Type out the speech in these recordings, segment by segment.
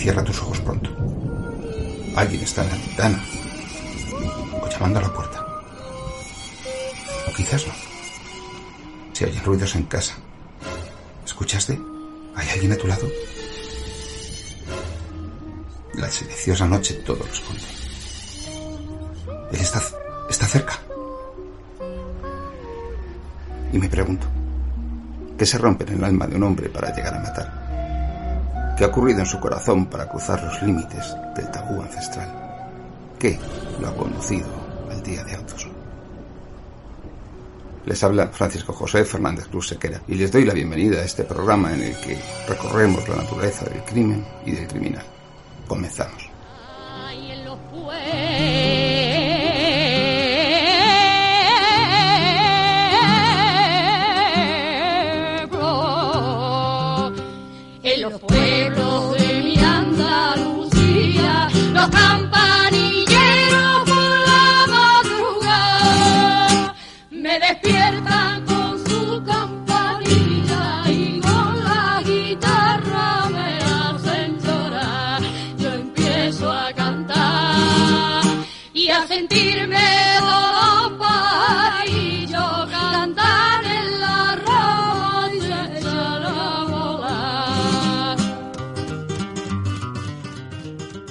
Cierra tus ojos pronto. Alguien está en la ventana. O llamando a la puerta. O quizás no. Si hay ruidos en casa. ¿Escuchaste? ¿Hay alguien a tu lado? La silenciosa noche todo responde. Él está, está cerca. Y me pregunto, ¿qué se rompe en el alma de un hombre para llegar a matar? ¿Qué ha ocurrido en su corazón para cruzar los límites del tabú ancestral? ¿Qué lo ha conducido al día de autos? Les habla Francisco José Fernández Cruz Sequera y les doy la bienvenida a este programa en el que recorremos la naturaleza del crimen y del criminal. Comenzamos. Ay,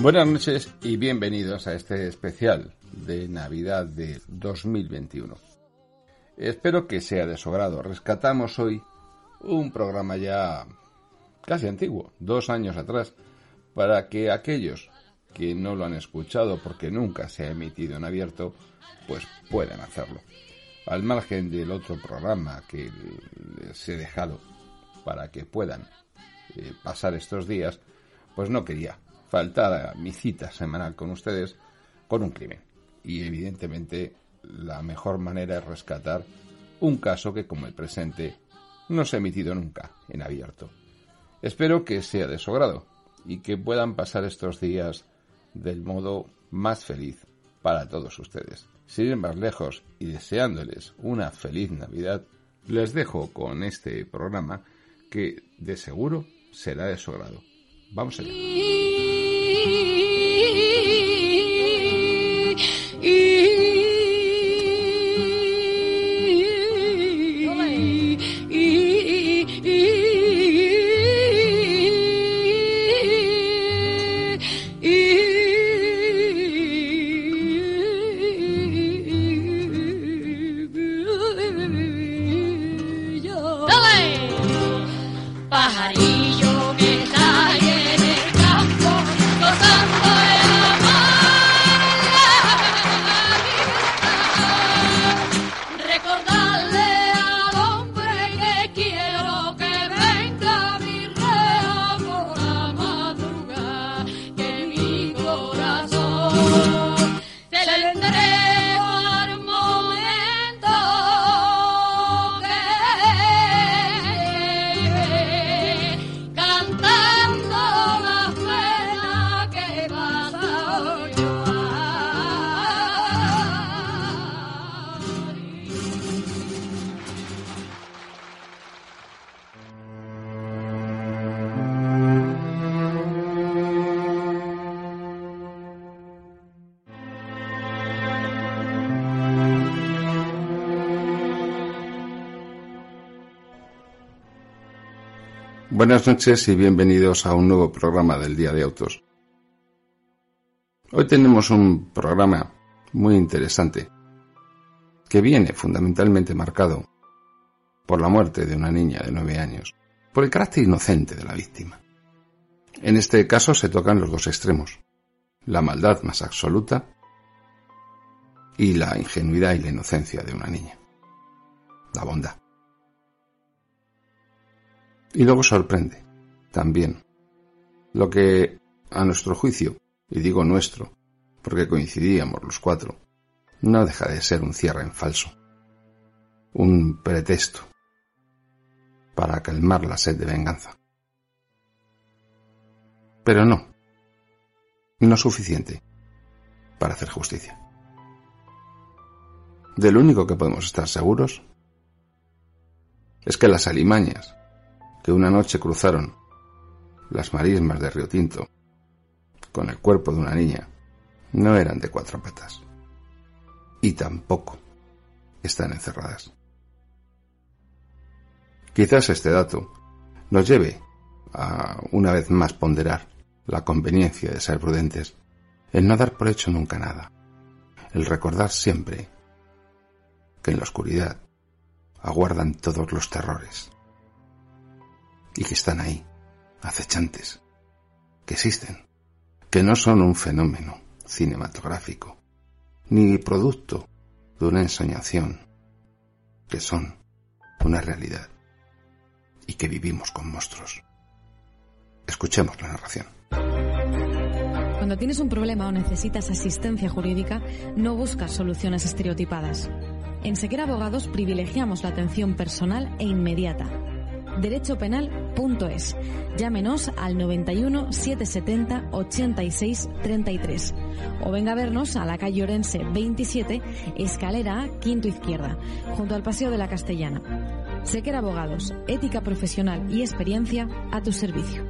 Buenas noches y bienvenidos a este especial de Navidad de 2021. Espero que sea de su agrado. Rescatamos hoy un programa ya casi antiguo, dos años atrás, para que aquellos que no lo han escuchado porque nunca se ha emitido en abierto, pues puedan hacerlo. Al margen del otro programa que les he dejado para que puedan eh, pasar estos días, pues no quería faltar a mi cita semanal con ustedes con un crimen. Y evidentemente la mejor manera es rescatar un caso que como el presente no se ha emitido nunca en abierto. Espero que sea de su agrado y que puedan pasar estos días del modo más feliz para todos ustedes. Sin ir más lejos y deseándoles una feliz Navidad, les dejo con este programa que de seguro será de su agrado. Vamos allá. matahari Buenas noches y bienvenidos a un nuevo programa del Día de Autos. Hoy tenemos un programa muy interesante que viene fundamentalmente marcado por la muerte de una niña de nueve años, por el carácter inocente de la víctima. En este caso se tocan los dos extremos, la maldad más absoluta y la ingenuidad y la inocencia de una niña, la bondad. Y luego sorprende, también, lo que, a nuestro juicio, y digo nuestro, porque coincidíamos los cuatro, no deja de ser un cierre en falso, un pretexto para calmar la sed de venganza. Pero no, no suficiente para hacer justicia. De lo único que podemos estar seguros es que las alimañas una noche cruzaron las marismas de Río Tinto con el cuerpo de una niña no eran de cuatro patas y tampoco están encerradas. Quizás este dato nos lleve a una vez más ponderar la conveniencia de ser prudentes, el no dar por hecho nunca nada, el recordar siempre que en la oscuridad aguardan todos los terrores y que están ahí, acechantes, que existen, que no son un fenómeno cinematográfico, ni producto de una ensoñación, que son una realidad y que vivimos con monstruos. Escuchemos la narración. Cuando tienes un problema o necesitas asistencia jurídica, no buscas soluciones estereotipadas. En Sequera Abogados privilegiamos la atención personal e inmediata. Derechopenal.es. Llámenos al 91 770 86 33 o venga a vernos a la calle Orense 27, escalera A, quinto izquierda, junto al Paseo de la Castellana. Sequera Abogados, ética profesional y experiencia a tu servicio.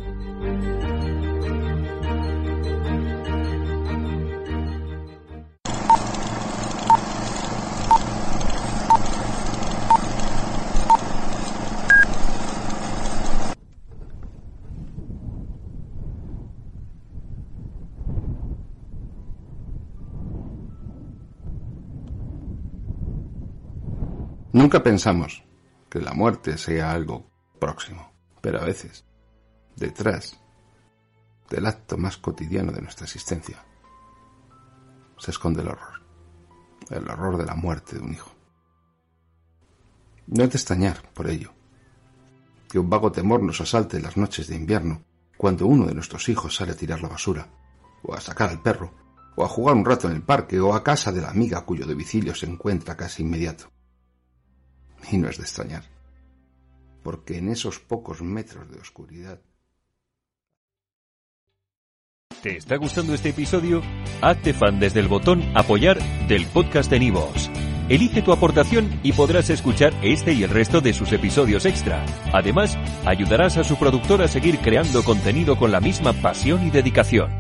Nunca pensamos que la muerte sea algo próximo, pero a veces, detrás del acto más cotidiano de nuestra existencia, se esconde el horror, el horror de la muerte de un hijo. No es de extrañar, por ello, que un vago temor nos asalte en las noches de invierno, cuando uno de nuestros hijos sale a tirar la basura, o a sacar al perro, o a jugar un rato en el parque, o a casa de la amiga cuyo domicilio se encuentra casi inmediato. Y no es de extrañar, porque en esos pocos metros de oscuridad ¿Te está gustando este episodio? Hazte fan desde el botón Apoyar del podcast de Nivos. Elige tu aportación y podrás escuchar este y el resto de sus episodios extra. Además, ayudarás a su productor a seguir creando contenido con la misma pasión y dedicación.